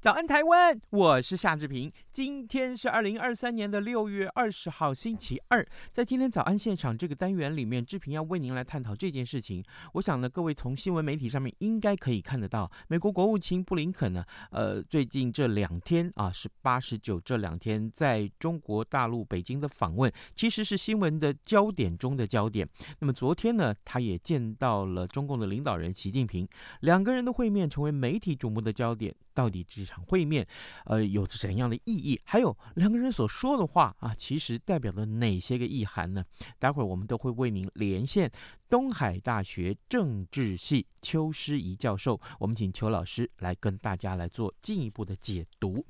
早安，台湾！我是夏志平。今天是二零二三年的六月二十号，星期二。在今天早安现场这个单元里面，志平要为您来探讨这件事情。我想呢，各位从新闻媒体上面应该可以看得到，美国国务卿布林肯呢，呃，最近这两天啊，是八、十九这两天在中国大陆北京的访问，其实是新闻的焦点中的焦点。那么昨天呢，他也见到了中共的领导人习近平，两个人的会面成为媒体瞩目的焦点。到底这场会面，呃，有着怎样的意义？还有两个人所说的话啊，其实代表了哪些个意涵呢？待会儿我们都会为您连线东海大学政治系邱诗仪教授，我们请邱老师来跟大家来做进一步的解读。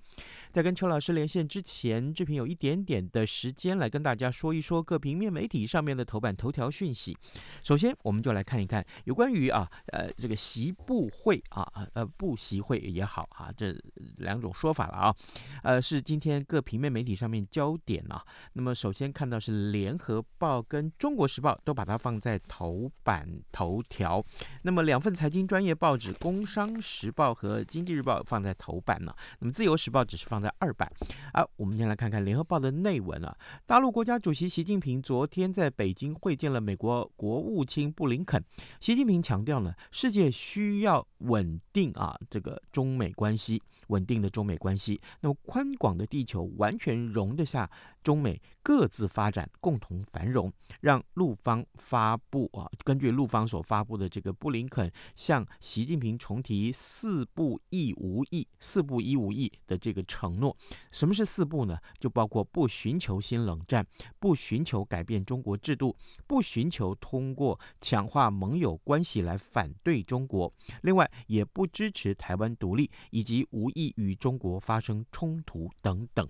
在跟邱老师连线之前，志平有一点点的时间来跟大家说一说各平面媒体上面的头版头条讯息。首先，我们就来看一看有关于啊，呃，这个习部会啊，呃，部习会也好啊，这两种说法了啊，呃，是今天各平面媒体上面焦点啊。那么，首先看到是联合报跟中国时报都把它放在头版头条，那么两份财经专业报纸《工商时报》和《经济日报》放在头版呢，那么《自由时报》只是放在二百啊，我们先来看看《联合报》的内文啊。大陆国家主席习近平昨天在北京会见了美国国务卿布林肯。习近平强调呢，世界需要稳定啊，这个中美关系。稳定的中美关系，那么宽广的地球完全容得下中美各自发展、共同繁荣。让陆方发布啊，根据陆方所发布的这个布林肯向习近平重提“四不一无意”“四不一无意”的这个承诺。什么是“四不”呢？就包括不寻求新冷战，不寻求改变中国制度，不寻求通过强化盟友关系来反对中国。另外，也不支持台湾独立，以及无意。与中国发生冲突等等。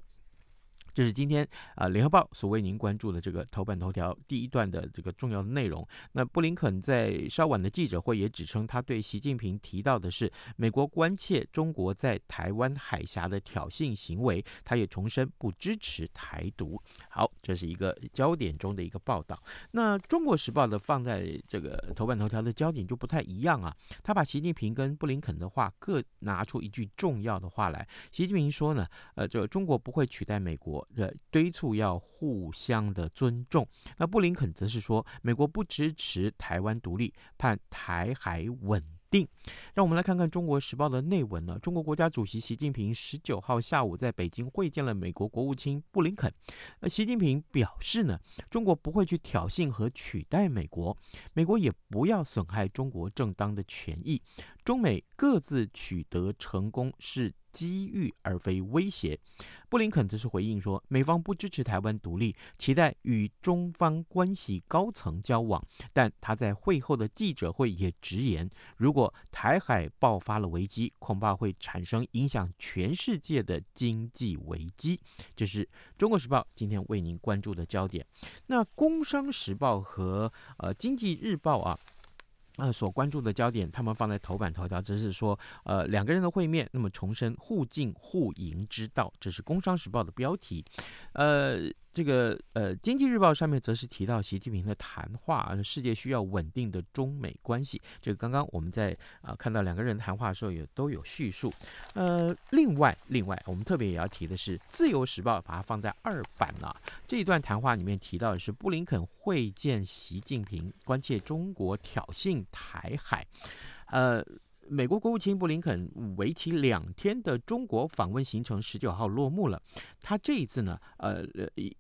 这是今天啊，《联合报》所为您关注的这个头版头条第一段的这个重要的内容。那布林肯在稍晚的记者会也指称，他对习近平提到的是美国关切中国在台湾海峡的挑衅行为，他也重申不支持台独。好，这是一个焦点中的一个报道。那《中国时报》的放在这个头版头条的焦点就不太一样啊，他把习近平跟布林肯的话各拿出一句重要的话来。习近平说呢，呃，这中国不会取代美国。呃，敦促要互相的尊重。那布林肯则是说，美国不支持台湾独立，盼台海稳定。让我们来看看《中国时报》的内文呢。中国国家主席习近平十九号下午在北京会见了美国国务卿布林肯。那习近平表示呢，中国不会去挑衅和取代美国，美国也不要损害中国正当的权益。中美各自取得成功是机遇而非威胁，布林肯则是回应说，美方不支持台湾独立，期待与中方关系高层交往。但他在会后的记者会也直言，如果台海爆发了危机，恐怕会产生影响全世界的经济危机。这是中国时报今天为您关注的焦点。那工商时报和呃经济日报啊。呃，所关注的焦点，他们放在头版头条，则是说，呃，两个人的会面，那么重申互敬互赢之道，这是《工商时报》的标题，呃。这个呃，《经济日报》上面则是提到习近平的谈话，世界需要稳定的中美关系。这个刚刚我们在啊、看到两个人谈话的时候，也都有叙述。呃，另外另外，我们特别也要提的是，《自由时报》把它放在二版了。这一段谈话里面提到的是布林肯会见习近平，关切中国挑衅台海。呃。美国国务卿布林肯为期两天的中国访问行程十九号落幕了。他这一次呢，呃，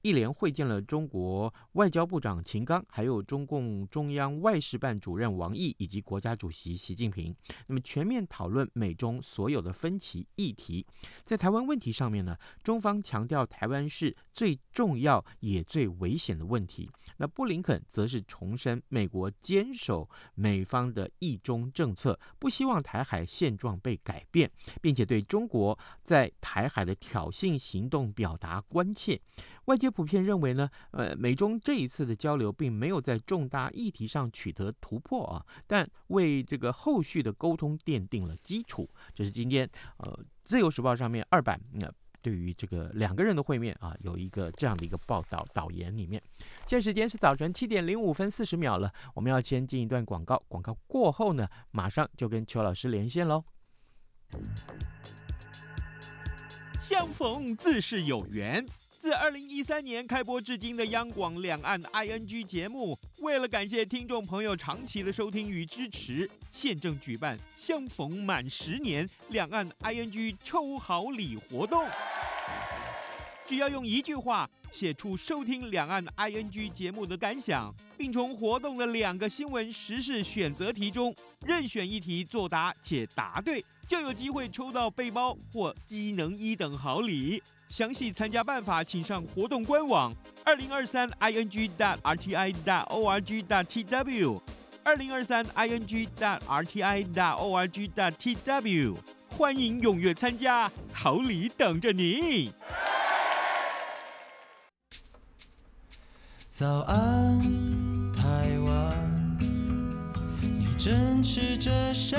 一连会见了中国外交部长秦刚，还有中共中央外事办主任王毅以及国家主席习近平。那么全面讨论美中所有的分歧议题。在台湾问题上面呢，中方强调台湾是最重要也最危险的问题。那布林肯则是重申美国坚守美方的一中政策，不希望台海现状被改变，并且对中国在台海的挑衅行动表达关切。外界普遍认为呢，呃，美中这一次的交流并没有在重大议题上取得突破啊，但为这个后续的沟通奠定了基础。这是今天呃《自由时报》上面二版那、对于这个两个人的会面啊，有一个这样的一个报道导言里面。现在时间是早晨七点零五分四十秒了，我们要先进一段广告，广告过后呢，马上就跟邱老师连线喽。相逢自是有缘。自二零一三年开播至今的央广两岸 ING 节目，为了感谢听众朋友长期的收听与支持，现正举办相逢满十年两岸 ING 抽好礼活动。只要用一句话写出收听两岸 ING 节目的感想，并从活动的两个新闻时事选择题中任选一题作答且答对，就有机会抽到背包或机能一等好礼。详细参加办法，请上活动官网二零二三 ing dot rti dot org dot tw 二零二三 ing dot rti dot org dot tw 欢迎踊跃参加，好礼等着你。早安，台湾，你正吃着什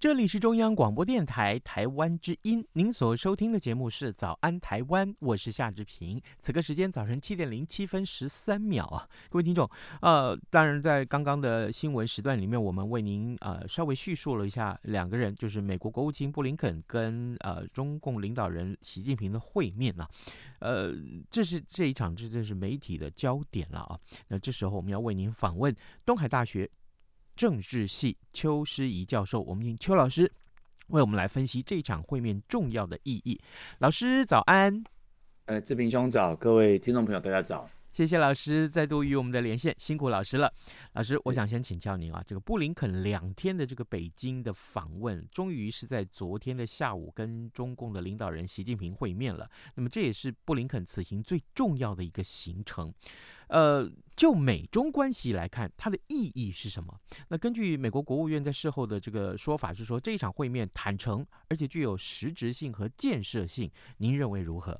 这里是中央广播电台台湾之音，您所收听的节目是《早安台湾》，我是夏志平。此刻时间早晨七点零七分十三秒啊，各位听众，呃，当然在刚刚的新闻时段里面，我们为您呃稍微叙述了一下两个人，就是美国国务卿布林肯跟呃中共领导人习近平的会面啊，呃，这是这一场这这是媒体的焦点了啊。那这时候我们要为您访问东海大学。政治系邱诗仪教授，我们请邱老师为我们来分析这场会面重要的意义。老师早安，呃，志平兄早，各位听众朋友大家早，谢谢老师再度与我们的连线，辛苦老师了。老师，我想先请教您啊，这个布林肯两天的这个北京的访问，终于是在昨天的下午跟中共的领导人习近平会面了。那么这也是布林肯此行最重要的一个行程。呃，就美中关系来看，它的意义是什么？那根据美国国务院在事后的这个说法是说，这一场会面坦诚而且具有实质性和建设性，您认为如何？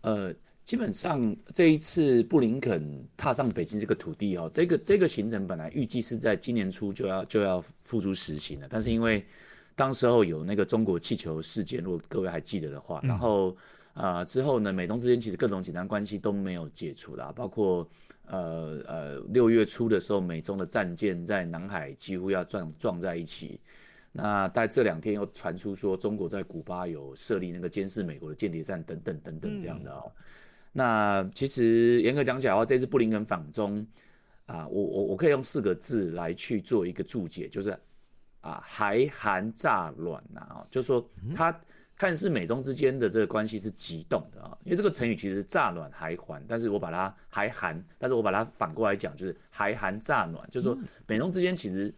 呃，基本上这一次布林肯踏上北京这个土地哦，这个这个行程本来预计是在今年初就要就要付诸实行了，但是因为当时候有那个中国气球事件，如果各位还记得的话，然后。嗯啊、呃，之后呢，美中之间其实各种紧张关系都没有解除啦，包括呃呃六月初的时候，美中的战舰在南海几乎要撞撞在一起。那在这两天又传出说，中国在古巴有设立那个监视美国的间谍站等等等等这样的哦。嗯、那其实严格讲起来的话，这次布林肯访中啊，我我我可以用四个字来去做一个注解，就是啊，还韩乍暖呐啊，就是说他。嗯看似美中之间的这个关系是急冻的啊，因为这个成语其实乍暖还寒，但是我把它还寒，但是我把它反过来讲，就是还寒乍暖，就是说美中之间其实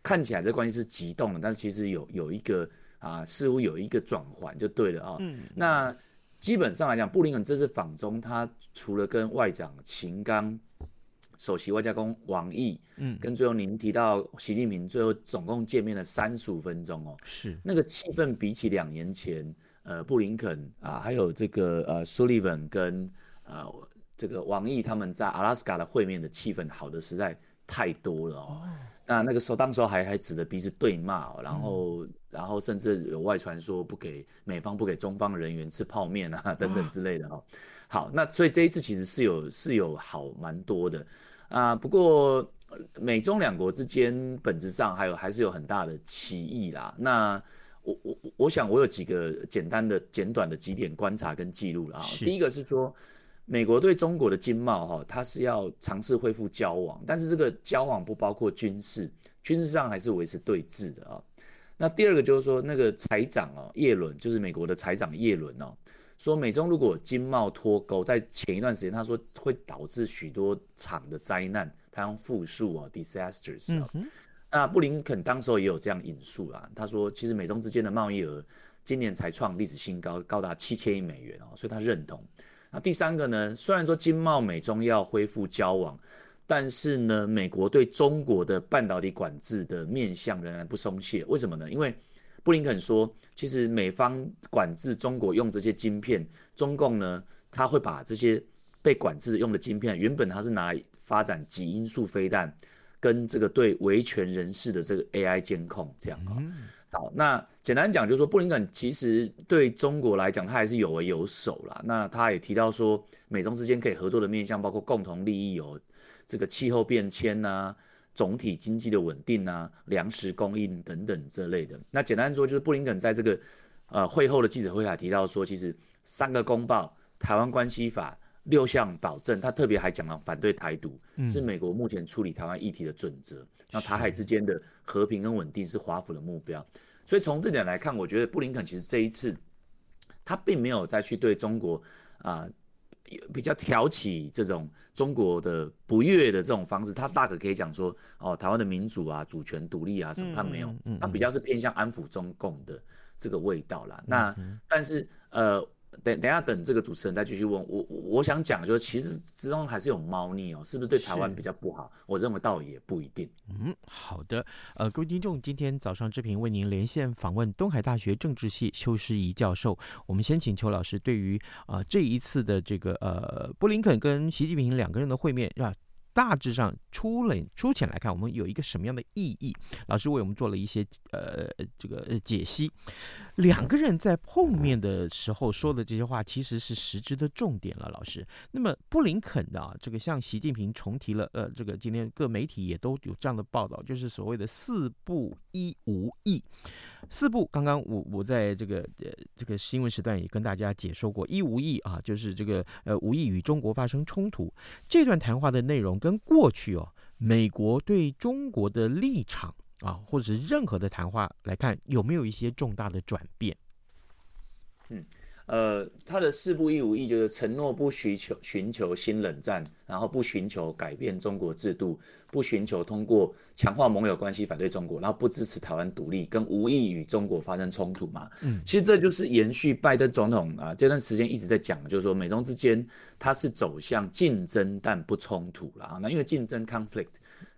看起来这个关系是急冻的，但是其实有有一个啊，似乎有一个转换就对了啊。嗯，那基本上来讲，布林肯这次访中，他除了跟外长秦刚。首席外交官王毅，嗯，跟最后您提到习近平，最后总共见面了三十五分钟哦，是。那个气氛比起两年前，呃，布林肯啊，还有这个呃苏利文跟呃这个王毅他们在阿拉斯加的会面的气氛好的实在太多了哦。那那个时候，当时候还还指着鼻子对骂，然后、嗯、然后甚至有外传说不给美方不给中方人员吃泡面啊等等之类的哈。好，那所以这一次其实是有是有好蛮多的啊，不过美中两国之间本质上还有还是有很大的歧义啦。那我我我想我有几个简单的简短的几点观察跟记录了啊。第一个是说。美国对中国的经贸，哈，它是要尝试恢复交往，但是这个交往不包括军事，军事上还是维持对峙的啊。那第二个就是说，那个财长哦，叶伦，就是美国的财长叶伦哦，说美中如果经贸脱钩，在前一段时间他说会导致许多场的灾难，他用复数哦，disasters 啊。那布林肯当时候也有这样引述啦，他说其实美中之间的贸易额今年才创历史新高，高达七千亿美元哦，所以他认同。那第三个呢？虽然说经贸美中要恢复交往，但是呢，美国对中国的半导体管制的面向仍然不松懈。为什么呢？因为布林肯说，其实美方管制中国用这些晶片，中共呢，他会把这些被管制用的晶片，原本他是拿来发展极音速飞弹，跟这个对维权人士的这个 AI 监控这样啊。嗯好，那简单讲就是说，布林肯其实对中国来讲，他还是有为有守啦。那他也提到说，美中之间可以合作的面向包括共同利益，有这个气候变迁呐、总体经济的稳定啊、粮食供应等等这类的。那简单说，就是布林肯在这个呃会后的记者会还提到说，其实三个公报、台湾关系法六项保证，他特别还讲了反对台独，是美国目前处理台湾议题的准则。那台海之间的和平跟稳定是华府的目标，所以从这点来看，我觉得布林肯其实这一次他并没有再去对中国啊、呃、比较挑起这种中国的不悦的这种方式，他大可可以讲说哦，台湾的民主啊、主权独立啊什么他没有，他比较是偏向安抚中共的这个味道啦。那但是呃。等等下，等这个主持人再继续问我，我我想讲就是，其实之中还是有猫腻哦，是不是对台湾比较不好？我认为倒也不一定。嗯，好的，呃，各位听众，今天早上志平为您连线访问东海大学政治系邱师怡教授。我们先请邱老师对于啊、呃、这一次的这个呃布林肯跟习近平两个人的会面是啊。大致上粗了粗浅来看，我们有一个什么样的意义？老师为我们做了一些呃这个解析。两个人在碰面的时候说的这些话，其实是实质的重点了。老师，那么布林肯的啊，这个向习近平重提了呃，这个今天各媒体也都有这样的报道，就是所谓的四不一无意。四不，刚刚我我在这个呃这个新闻时段也跟大家解说过，一无意啊，就是这个呃无意与中国发生冲突。这段谈话的内容跟跟过去哦，美国对中国的立场啊，或者是任何的谈话来看，有没有一些重大的转变？嗯。呃，他的四不一无意就是承诺不寻求寻求新冷战，然后不寻求改变中国制度，不寻求通过强化盟友关系反对中国，然后不支持台湾独立，跟无意与中国发生冲突嘛。嗯，其实这就是延续拜登总统啊这段时间一直在讲，就是说美中之间它是走向竞争但不冲突了啊。那因为竞争 conflict。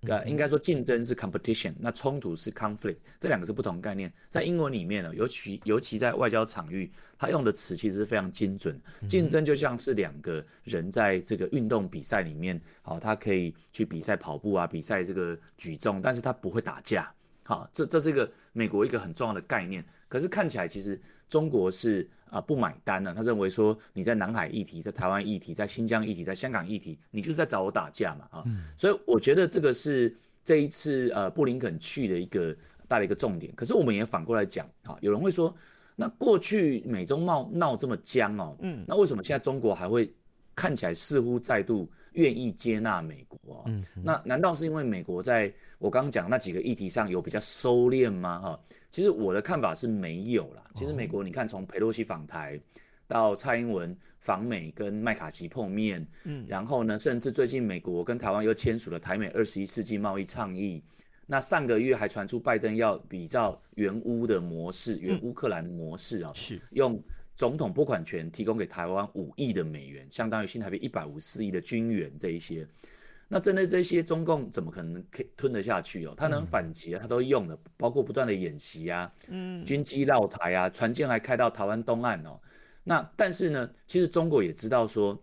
呃，应该说竞争是 competition，那冲突是 conflict，这两个是不同概念。在英文里面呢，尤其尤其在外交场域，他用的词其实是非常精准。竞争就像是两个人在这个运动比赛里面，好，他可以去比赛跑步啊，比赛这个举重，但是他不会打架。好，这这是一个美国一个很重要的概念。可是看起来其实中国是。啊，不买单呢？他认为说你在南海议题、在台湾议题、在新疆议题、在香港议题，你就是在找我打架嘛啊！嗯、所以我觉得这个是这一次呃布林肯去的一个大的一个重点。可是我们也反过来讲啊，有人会说，那过去美中闹闹这么僵哦，嗯，那为什么现在中国还会看起来似乎再度愿意接纳美国啊？嗯，那难道是因为美国在我刚刚讲那几个议题上有比较收敛吗？哈？其实我的看法是没有啦。其实美国，你看从佩洛西访台，到蔡英文访美跟麦卡锡碰面，嗯，然后呢，甚至最近美国跟台湾又签署了台美二十一世纪贸易倡议。那上个月还传出拜登要比照原乌的模式，原乌克兰的模式啊，是用总统拨款权提供给台湾五亿的美元，相当于新台币一百五十四亿的军援这一些。那针对这些，中共怎么可能可以吞得下去哦？他能反击啊，他都用了，包括不断的演习啊，嗯，军机绕台啊，船舰还开到台湾东岸哦。那但是呢，其实中国也知道说，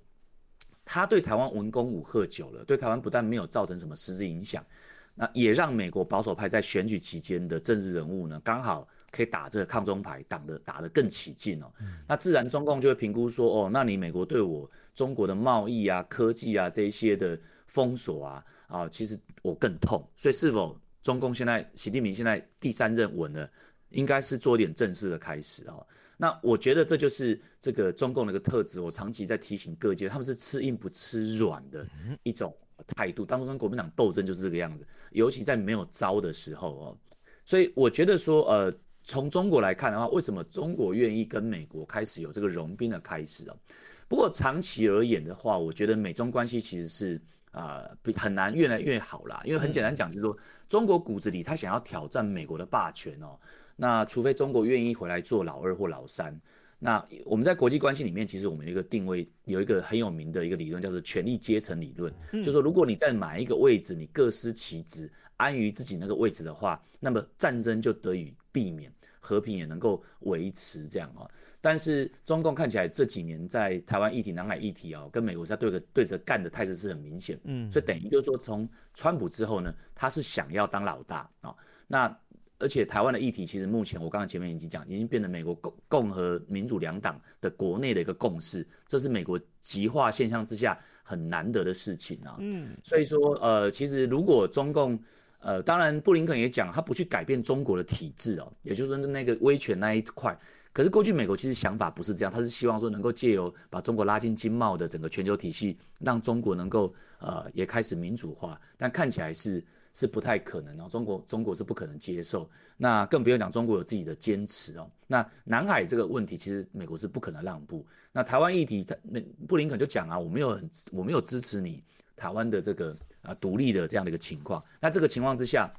他对台湾文攻武喝久了，对台湾不但没有造成什么实质影响，那也让美国保守派在选举期间的政治人物呢，刚好可以打这个抗中牌，打得打得更起劲哦。那自然中共就会评估说，哦，那你美国对我中国的贸易啊、科技啊这一些的封锁啊，啊，其实我更痛。所以是否中共现在习近平现在第三任稳了，应该是做一点正式的开始哦。那我觉得这就是这个中共的一个特质，我长期在提醒各界，他们是吃硬不吃软的一种。态度当初跟国民党斗争就是这个样子，尤其在没有招的时候哦，所以我觉得说，呃，从中国来看的话，为什么中国愿意跟美国开始有这个融冰的开始啊？不过长期而言的话，我觉得美中关系其实是啊，比、呃、很难越来越好啦，因为很简单讲，就是说中国骨子里他想要挑战美国的霸权哦，那除非中国愿意回来做老二或老三。那我们在国际关系里面，其实我们有一个定位，有一个很有名的一个理论，叫做权力阶层理论。嗯、就是说，如果你在哪一个位置，你各司其职，安于自己那个位置的话，那么战争就得以避免，和平也能够维持这样啊。但是中共看起来这几年在台湾议题、南海议题啊，跟美国在对个对着干的态势是很明显。嗯，所以等于就是说，从川普之后呢，他是想要当老大啊。那而且台湾的议题，其实目前我刚刚前面已经讲，已经变成美国共共和民主两党的国内的一个共识，这是美国极化现象之下很难得的事情啊。嗯，所以说，呃，其实如果中共，呃，当然布林肯也讲，他不去改变中国的体制哦，也就是说那个威权那一块。可是过去美国其实想法不是这样，他是希望说能够借由把中国拉进经贸的整个全球体系，让中国能够呃也开始民主化，但看起来是。是不太可能哦，中国中国是不可能接受，那更不用讲中国有自己的坚持哦。那南海这个问题，其实美国是不可能让步。那台湾议题，他布林肯就讲啊，我没有很我没有支持你台湾的这个啊独立的这样的一个情况。那这个情况之下。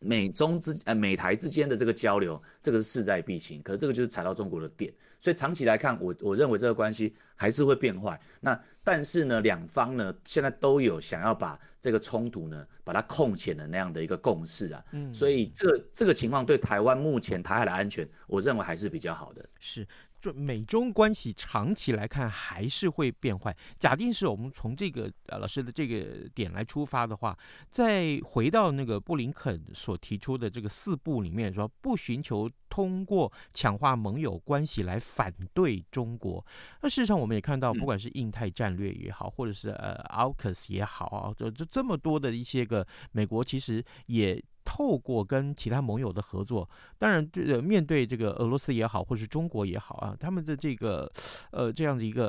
美中之呃美台之间的这个交流，这个是势在必行，可是这个就是踩到中国的点，所以长期来看，我我认为这个关系还是会变坏。那但是呢，两方呢现在都有想要把这个冲突呢把它控潜的那样的一个共识啊，嗯，所以这个这个情况对台湾目前台海的安全，我认为还是比较好的。是。就美中关系长期来看还是会变坏。假定是我们从这个呃老师的这个点来出发的话，再回到那个布林肯所提出的这个四步里面说，不寻求通过强化盟友关系来反对中国。那事实上我们也看到，不管是印太战略也好，或者是呃 AUKUS 也好啊，就就这么多的一些个美国其实也。透过跟其他盟友的合作，当然，这个面对这个俄罗斯也好，或是中国也好啊，他们的这个呃这样的一个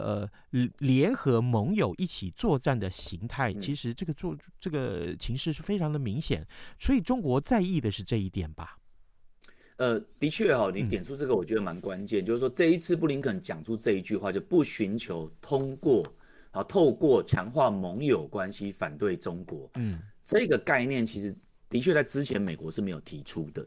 呃联合盟友一起作战的形态，其实这个做这个情势是非常的明显，所以中国在意的是这一点吧？呃，的确哈，你点出这个，我觉得蛮关键，嗯、就是说这一次布林肯讲出这一句话，就不寻求通过啊，透过强化盟友关系反对中国，嗯，这个概念其实。的确，在之前美国是没有提出的。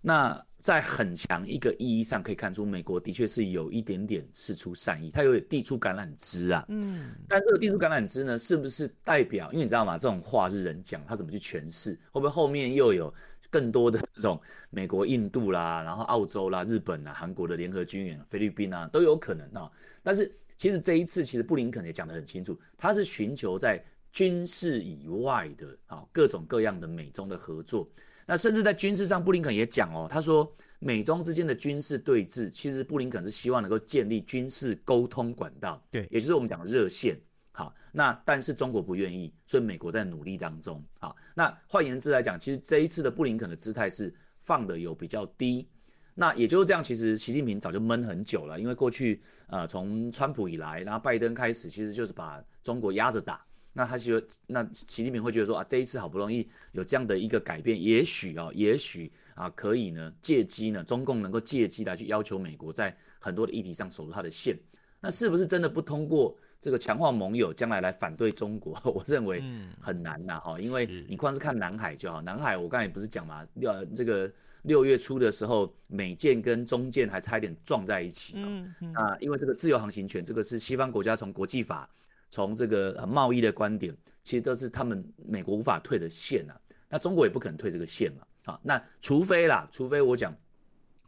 那在很强一个意义上，可以看出美国的确是有一点点释出善意，它有点递出橄榄枝啊。嗯。但这个递出橄榄枝呢，是不是代表？因为你知道吗？这种话是人讲，他怎么去诠释？会不会后面又有更多的这种 美国、印度啦，然后澳洲啦、日本啊、韩国的联合军演、菲律宾啊，都有可能啊。但是其实这一次，其实布林肯也讲得很清楚，他是寻求在。军事以外的啊，各种各样的美中的合作，那甚至在军事上，布林肯也讲哦，他说美中之间的军事对峙，其实布林肯是希望能够建立军事沟通管道，对，也就是我们讲的热线。好，那但是中国不愿意，所以美国在努力当中。好，那换言之来讲，其实这一次的布林肯的姿态是放的有比较低，那也就是这样。其实习近平早就闷很久了，因为过去呃从川普以来，然后拜登开始，其实就是把中国压着打。那他觉得，那习近平会觉得说啊，这一次好不容易有这样的一个改变，也许啊，也许啊，可以呢，借机呢，中共能够借机来去要求美国在很多的议题上守住他的线。那是不是真的不通过这个强化盟友，将来来反对中国？我认为很难呐，哈，因为你光是看南海就好，南海我刚才也不是讲嘛，呃，这个六月初的时候，美舰跟中舰还差一点撞在一起啊，因为这个自由航行权，这个是西方国家从国际法。从这个贸易的观点，其实都是他们美国无法退的线啊。那中国也不可能退这个线嘛。啊，那除非啦，除非我讲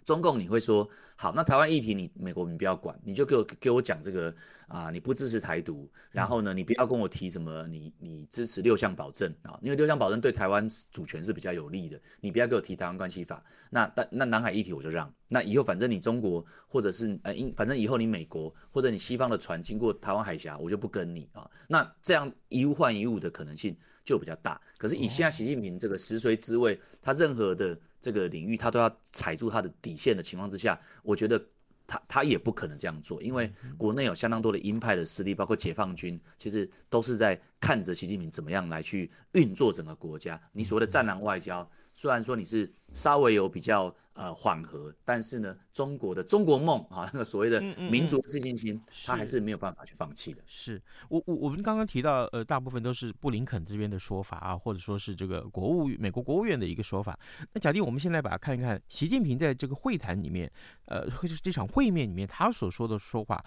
中共你会说好，那台湾议题你美国你不要管，你就给我给我讲这个啊，你不支持台独，然后呢，你不要跟我提什么你你支持六项保证啊，因为六项保证对台湾主权是比较有利的，你不要给我提台湾关系法。那那那南海议题我就让，那以后反正你中国或者是呃，反正以后你美国或者你西方的船经过台湾海峡，我就不跟你啊。那这样一物换一物的可能性就比较大。可是以现在习近平这个实锤之位，他任何的。这个领域他都要踩住他的底线的情况之下，我觉得他他也不可能这样做，因为国内有相当多的鹰派的势力，包括解放军，其实都是在看着习近平怎么样来去运作整个国家。你所谓的战狼外交，虽然说你是稍微有比较。呃，缓和，但是呢，中国的中国梦啊，那个所谓的民族自信心，他、嗯嗯嗯、还是没有办法去放弃的。是我我我们刚刚提到，呃，大部分都是布林肯这边的说法啊，或者说是这个国务美国国务院的一个说法。那假定我们现在把它看一看，习近平在这个会谈里面，呃，这场会面里面他所说的说话，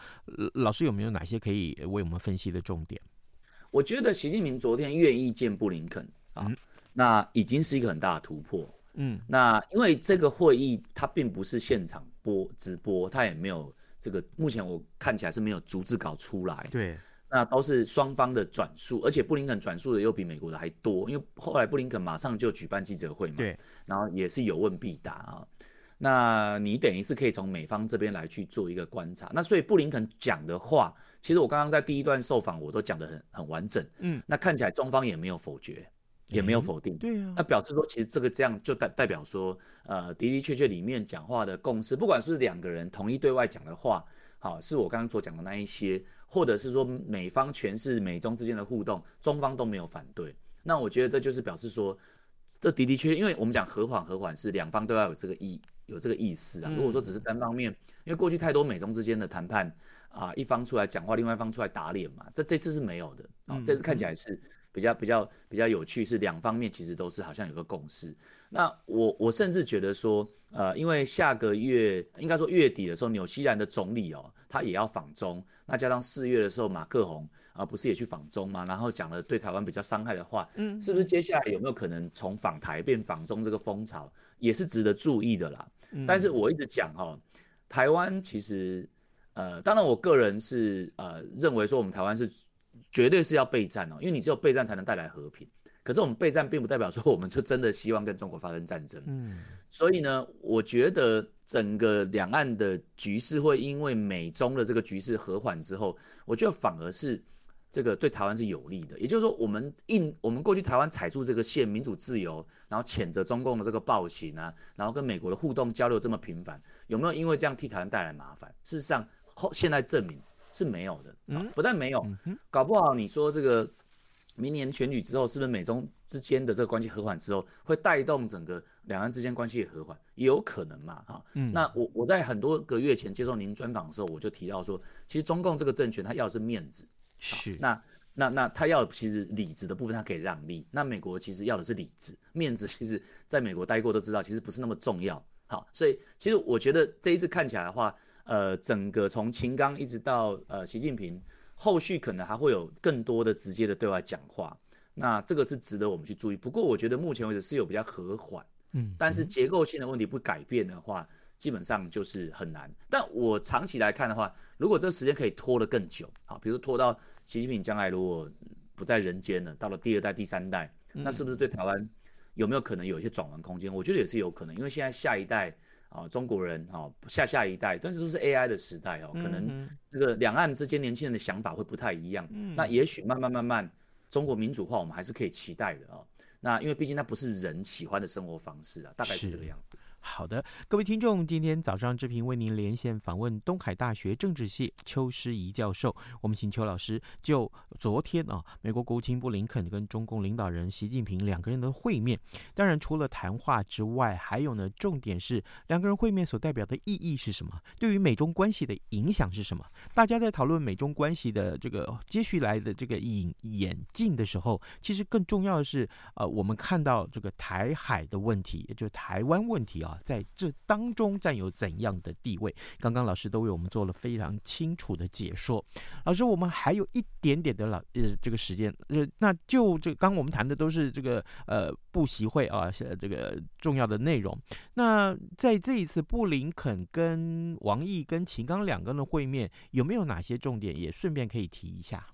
老师有没有哪些可以为我们分析的重点？我觉得习近平昨天愿意见布林肯啊，嗯、那已经是一个很大的突破。嗯，那因为这个会议它并不是现场播直播，它也没有这个，目前我看起来是没有逐字稿出来。对，那都是双方的转述，而且布林肯转述的又比美国的还多，因为后来布林肯马上就举办记者会嘛，对，然后也是有问必答啊。那你等于是可以从美方这边来去做一个观察。那所以布林肯讲的话，其实我刚刚在第一段受访我都讲得很很完整。嗯，那看起来中方也没有否决。也没有否定，对啊，那表示说，其实这个这样就代代表说，呃，的的确确里面讲话的共识，不管是两个人统一对外讲的话，好，是我刚刚所讲的那一些，或者是说美方诠释美中之间的互动，中方都没有反对，那我觉得这就是表示说，这的的确确，因为我们讲和缓和缓是两方都要有这个意有这个意思啊，如果说只是单方面，因为过去太多美中之间的谈判啊，一方出来讲话，另外一方出来打脸嘛，这这次是没有的啊，这次看起来是。比较比较比较有趣是两方面其实都是好像有个共识。那我我甚至觉得说，呃，因为下个月应该说月底的时候，纽西兰的总理哦，他也要访中。那加上四月的时候，马克宏啊，不是也去访中嘛？然后讲了对台湾比较伤害的话，嗯，是不是接下来有没有可能从访台变访中这个风潮也是值得注意的啦？但是我一直讲哦，台湾其实呃，当然我个人是呃认为说我们台湾是。绝对是要备战哦，因为你只有备战才能带来和平。可是我们备战并不代表说我们就真的希望跟中国发生战争。嗯，所以呢，我觉得整个两岸的局势会因为美中的这个局势和缓之后，我觉得反而是这个对台湾是有利的。也就是说，我们印我们过去台湾踩住这个线，民主自由，然后谴责中共的这个暴行啊，然后跟美国的互动交流这么频繁，有没有因为这样替台湾带来麻烦？事实上，后现在证明。是没有的，嗯，不但没有，搞不好你说这个明年选举之后，是不是美中之间的这个关系和缓之后，会带动整个两岸之间关系也和缓？也有可能嘛，哈，嗯，那我我在很多个月前接受您专访的时候，我就提到说，其实中共这个政权他要的是面子，是，那那那他要其实里子的部分他可以让利，那美国其实要的是里子，面子其实在美国待过都知道，其实不是那么重要，好，所以其实我觉得这一次看起来的话。呃，整个从秦刚一直到呃习近平，后续可能还会有更多的直接的对外讲话，那这个是值得我们去注意。不过我觉得目前为止是有比较和缓，嗯，但是结构性的问题不改变的话，基本上就是很难。但我长期来看的话，如果这时间可以拖得更久，好，比如拖到习近平将来如果不在人间了，到了第二代、第三代，那是不是对台湾有没有可能有一些转弯空间？我觉得也是有可能，因为现在下一代。啊，中国人哈，下下一代，但是都是 AI 的时代哦，可能这个两岸之间年轻人的想法会不太一样。嗯，那也许慢慢慢慢，中国民主化我们还是可以期待的哦。那因为毕竟那不是人喜欢的生活方式啊，大概是这个样子。好的，各位听众，今天早上志平为您连线访问东海大学政治系邱诗怡教授。我们请邱老师就昨天啊，美国国务卿布林肯跟中共领导人习近平两个人的会面，当然除了谈话之外，还有呢，重点是两个人会面所代表的意义是什么？对于美中关系的影响是什么？大家在讨论美中关系的这个接续来的这个演演进的时候，其实更重要的是，呃，我们看到这个台海的问题，也就是台湾问题啊。啊，在这当中占有怎样的地位？刚刚老师都为我们做了非常清楚的解说。老师，我们还有一点点的老呃这个时间，呃，那就这刚我们谈的都是这个呃布席会啊，这个重要的内容。那在这一次布林肯跟王毅跟秦刚两个人的会面，有没有哪些重点？也顺便可以提一下。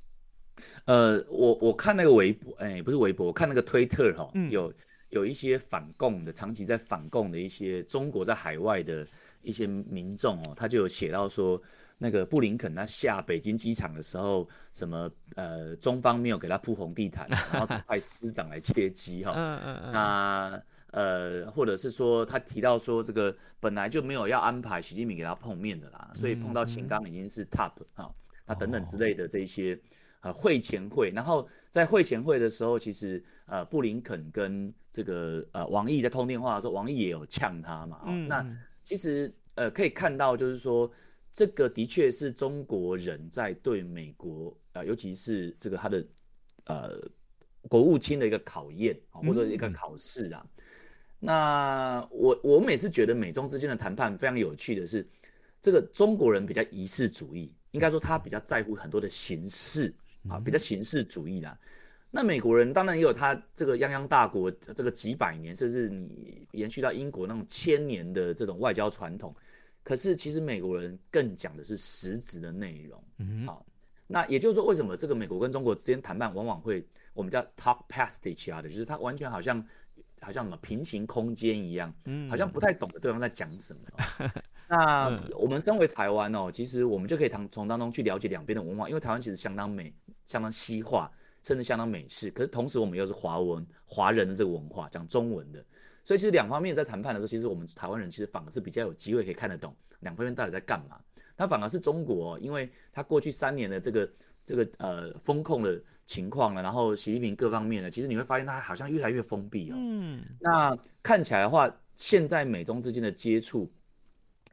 呃，我我看那个微博，哎，不是微博，我看那个推特哈、哦，嗯、有有一些反共的，长期在反共的一些中国在海外的一些民众哦，他就有写到说，那个布林肯他下北京机场的时候，什么呃，中方没有给他铺红地毯，然后只派司长来接机哈、那呃，或者是说他提到说，这个本来就没有要安排习近平给他碰面的啦，所以碰到秦刚已经是 top 啊、嗯，那等等之类的这一些。呃，会前会，然后在会前会的时候，其实呃，布林肯跟这个呃王毅在通电话的时候，王毅也有呛他嘛。嗯，那其实呃可以看到，就是说这个的确是中国人在对美国呃，尤其是这个他的呃国务卿的一个考验啊，或者一个考试啊。嗯、那我我每次觉得美中之间的谈判非常有趣的是，这个中国人比较仪式主义，应该说他比较在乎很多的形式。啊，比较形式主义啦。那美国人当然也有他这个泱泱大国这个几百年，甚至你延续到英国那种千年的这种外交传统。可是其实美国人更讲的是实质的内容。嗯，好，那也就是说，为什么这个美国跟中国之间谈判往往会我们叫 talk past each other，就是他完全好像好像什么平行空间一样，嗯，好像不太懂得对方在讲什么。那我们身为台湾哦，其实我们就可以从从当中去了解两边的文化，因为台湾其实相当美。相当西化，甚至相当美式，可是同时我们又是华文华人的这个文化，讲中文的，所以其实两方面在谈判的时候，其实我们台湾人其实反而是比较有机会可以看得懂两方面到底在干嘛。那反而是中国，因为他过去三年的这个这个呃风控的情况呢，然后习近平各方面呢，其实你会发现他好像越来越封闭哦。嗯。那看起来的话，现在美中之间的接触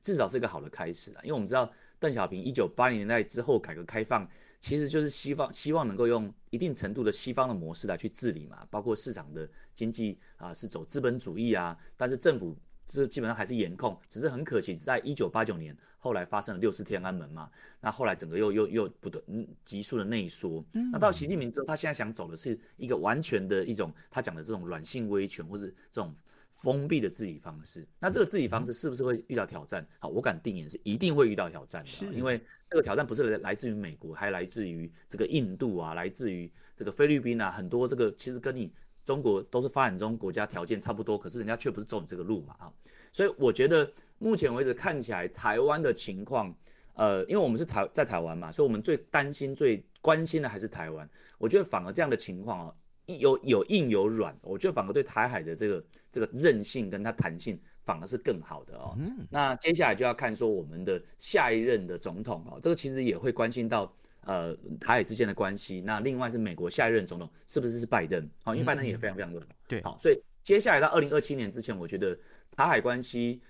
至少是一个好的开始啊，因为我们知道邓小平一九八零年代之后改革开放。其实就是西方希望能够用一定程度的西方的模式来去治理嘛，包括市场的经济啊是走资本主义啊，但是政府这基本上还是严控，只是很可惜，在一九八九年后来发生了六四天安门嘛，那后来整个又又又不断嗯急速的内缩，那到习近平之后，他现在想走的是一个完全的一种他讲的这种软性威权或是这种。封闭的治理方式，那这个治理方式是不是会遇到挑战？好，我敢定言是一定会遇到挑战的，是因为这个挑战不是来来自于美国，还来自于这个印度啊，来自于这个菲律宾啊，很多这个其实跟你中国都是发展中国家，条件差不多，可是人家却不是走你这个路嘛啊，所以我觉得目前为止看起来台湾的情况，呃，因为我们是台在台湾嘛，所以我们最担心、最关心的还是台湾。我觉得反而这样的情况啊。有有硬有软，我觉得反而对台海的这个这个韧性跟它弹性反而是更好的哦。嗯、那接下来就要看说我们的下一任的总统哦，这个其实也会关心到呃台海之间的关系。那另外是美国下一任总统是不是是拜登？好，因为拜登也非常非常的对，好，所以接下来到二零二七年之前，我觉得台海关系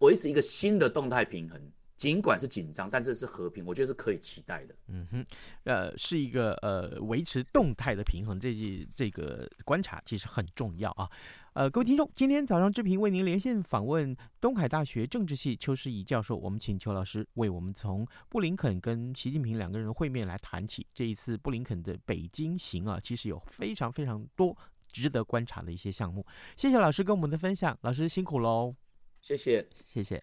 维持一个新的动态平衡。尽管是紧张，但是是和平，我觉得是可以期待的。嗯哼，呃，是一个呃维持动态的平衡，这这个观察其实很重要啊。呃，各位听众，今天早上志平为您连线访问东海大学政治系邱世仪教授，我们请邱老师为我们从布林肯跟习近平两个人会面来谈起这一次布林肯的北京行啊，其实有非常非常多值得观察的一些项目。谢谢老师跟我们的分享，老师辛苦喽。谢谢，谢谢。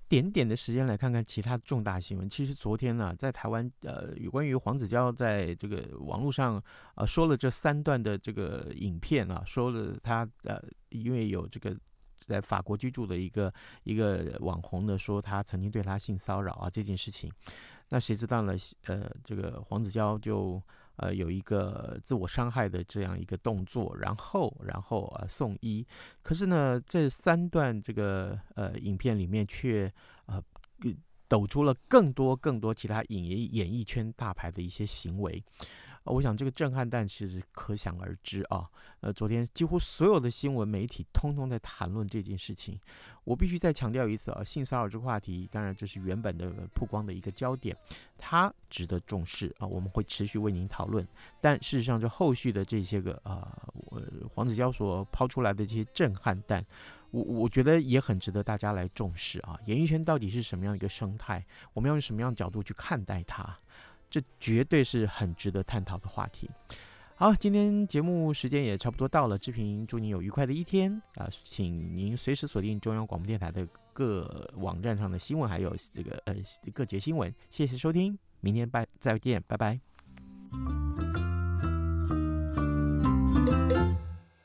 点点的时间来看看其他重大新闻。其实昨天呢、在台湾，呃，有关于黄子佼在这个网络上，呃，说了这三段的这个影片啊，说了他呃，因为有这个在法国居住的一个一个网红呢，说他曾经对他性骚扰啊这件事情，那谁知道呢？呃，这个黄子佼就。呃有一个自我伤害的这样一个动作，然后然后呃送医。可是呢，这三段这个呃影片里面却呃抖出了更多更多其他演艺演艺圈大牌的一些行为。我想这个震撼弹其实可想而知啊。呃，昨天几乎所有的新闻媒体通通在谈论这件事情。我必须再强调一次啊，性骚扰这个话题，当然这是原本的曝光的一个焦点，它值得重视啊。我们会持续为您讨论。但事实上，这后续的这些个啊，呃，黄子佼所抛出来的这些震撼弹，我我觉得也很值得大家来重视啊。演艺圈到底是什么样一个生态？我们要用什么样的角度去看待它？这绝对是很值得探讨的话题。好，今天节目时间也差不多到了，志平祝您有愉快的一天啊！请您随时锁定中央广播电台的各网站上的新闻，还有这个呃各节新闻。谢谢收听，明天拜再见，拜拜。